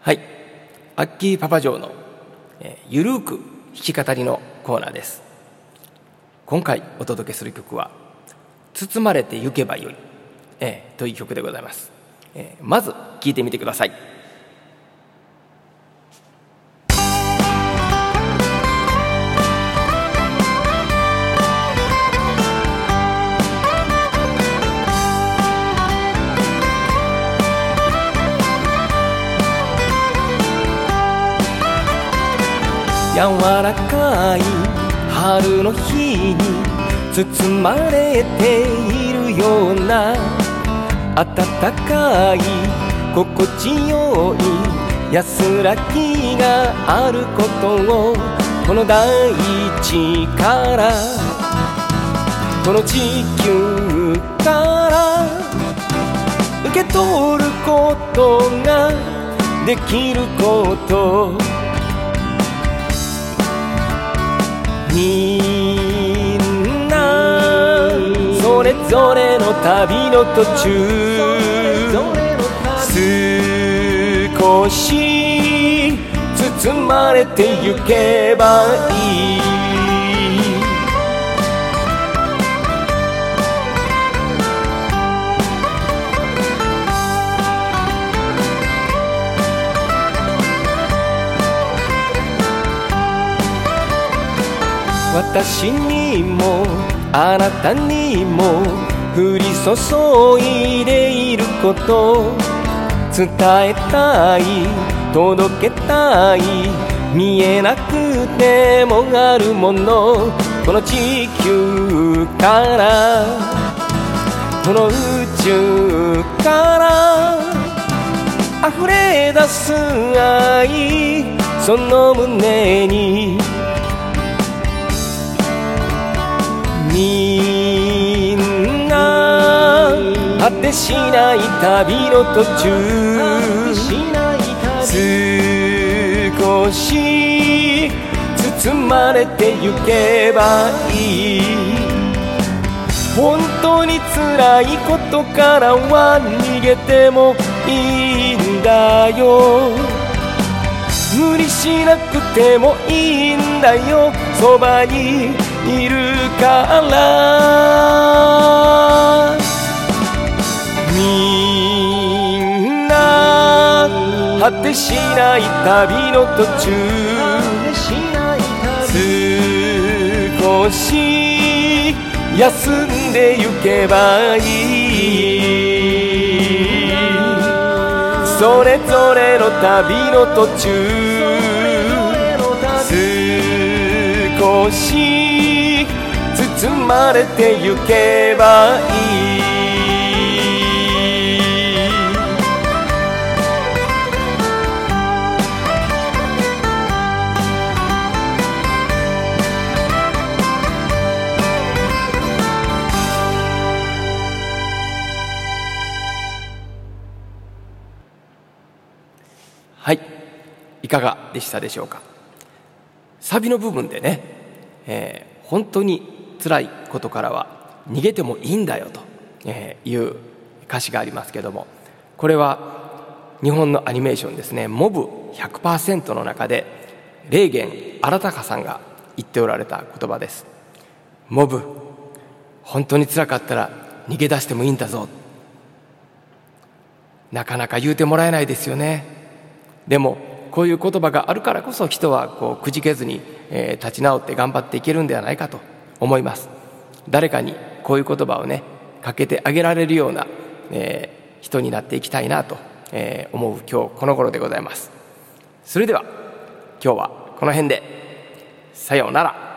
はい。アッキーパパ嬢の、ゆるーく弾き語りのコーナーです。今回お届けする曲は「包まれてゆけばよい」えーという曲でございます、えーまず聴いてみてください。柔らかい春の日に包まれているような暖かい心地よい安らぎがあることをこの大地からこの地球から受け取ることができること。みんなそれぞれの旅の途中少し包まれてゆけばいい。私にもあなたにも降り注いでいること伝えたい届けたい見えなくてもあるものこの地球からこの宇宙から溢れ出す愛その胸に果てしない旅の途中少し包まれてゆけばいい。本当に辛いことからは逃げてもいいんだよ。無理しなくてもいいんだよ。そばにいるから。果てしない旅の途中少し休んでゆけばいい。それぞれの旅の途中少し包まれてゆけばいい。はい。いかがでしたでしょうか？サビの部分でね、えー本当に辛いことからは逃げてもいいんだよとえーいう歌詞がありますけどもこれは日本のアニメーションですね「モブ100%」の中で霊源新高さんが言っておられた言葉です。モブ本当に辛かったら逃げ出してもいいんだぞ。なかなか言うてもらえないですよね。でもこういう言葉があるからこそ人はこうくじけずに、えー立ち直って頑張っていけるんではないかと思います。誰かにこういう言葉をねかけてあげられるような、えー人になっていきたいなと、えー思う今日この頃でございます。それでは今日はこの辺で。さようなら。